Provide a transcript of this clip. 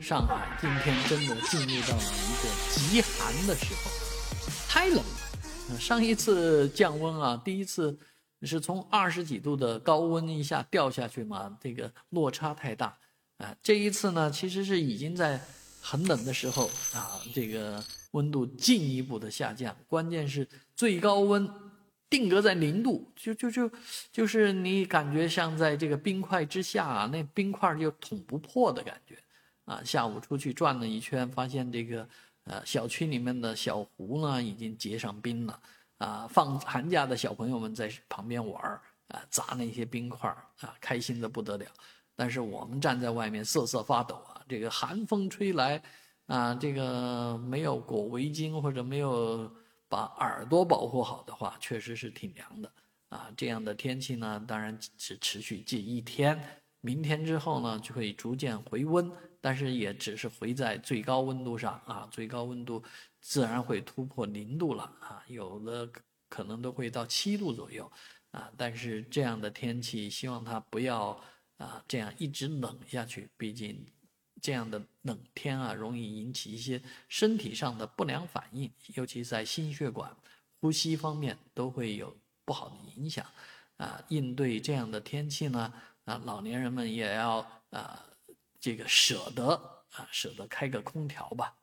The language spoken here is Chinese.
上海今天真的进入到了一个极寒的时候，太冷了。上一次降温啊，第一次是从二十几度的高温一下掉下去嘛，这个落差太大啊。这一次呢，其实是已经在很冷的时候啊，这个温度进一步的下降，关键是最高温定格在零度，就就就就是你感觉像在这个冰块之下啊，那冰块就捅不破的感觉。啊，下午出去转了一圈，发现这个呃小区里面的小湖呢已经结上冰了。啊，放寒假的小朋友们在旁边玩儿啊，砸那些冰块儿啊，开心的不得了。但是我们站在外面瑟瑟发抖啊，这个寒风吹来，啊，这个没有裹围巾或者没有把耳朵保护好的话，确实是挺凉的。啊，这样的天气呢，当然只持续这一天。明天之后呢，就会逐渐回温，但是也只是回在最高温度上啊，最高温度自然会突破零度了啊，有的可能都会到七度左右啊。但是这样的天气，希望它不要啊这样一直冷下去，毕竟这样的冷天啊，容易引起一些身体上的不良反应，尤其在心血管、呼吸方面都会有不好的影响啊。应对这样的天气呢？啊，老年人们也要啊，这个舍得啊，舍得开个空调吧。